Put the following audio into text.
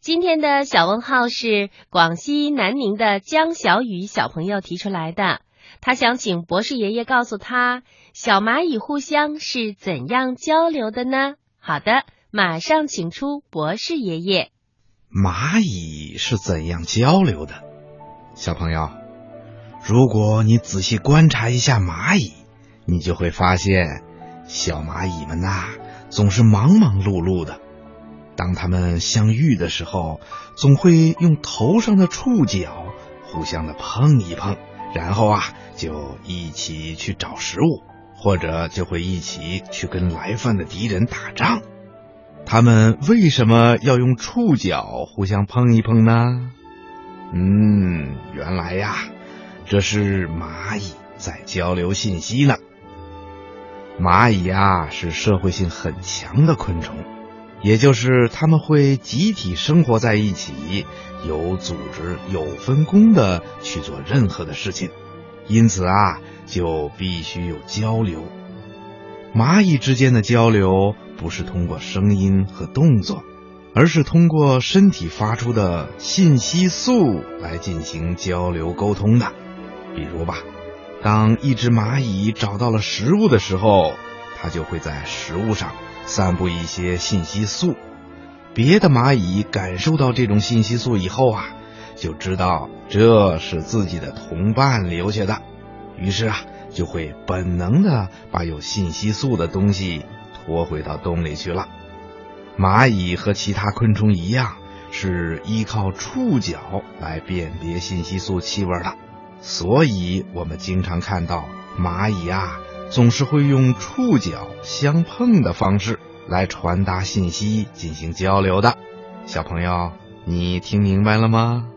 今天的小问号是广西南宁的江小雨小朋友提出来的，他想请博士爷爷告诉他，小蚂蚁互相是怎样交流的呢？好的，马上请出博士爷爷。蚂蚁是怎样交流的？小朋友，如果你仔细观察一下蚂蚁，你就会发现，小蚂蚁们呐，总是忙忙碌碌的。当它们相遇的时候，总会用头上的触角互相的碰一碰，然后啊，就一起去找食物，或者就会一起去跟来犯的敌人打仗。他们为什么要用触角互相碰一碰呢？嗯，原来呀，这是蚂蚁在交流信息呢。蚂蚁呀，是社会性很强的昆虫。也就是他们会集体生活在一起，有组织、有分工的去做任何的事情，因此啊，就必须有交流。蚂蚁之间的交流不是通过声音和动作，而是通过身体发出的信息素来进行交流沟通的。比如吧，当一只蚂蚁找到了食物的时候，它就会在食物上。散布一些信息素，别的蚂蚁感受到这种信息素以后啊，就知道这是自己的同伴留下的，于是啊，就会本能的把有信息素的东西拖回到洞里去了。蚂蚁和其他昆虫一样，是依靠触角来辨别信息素气味的，所以我们经常看到蚂蚁啊。总是会用触角相碰的方式来传达信息、进行交流的。小朋友，你听明白了吗？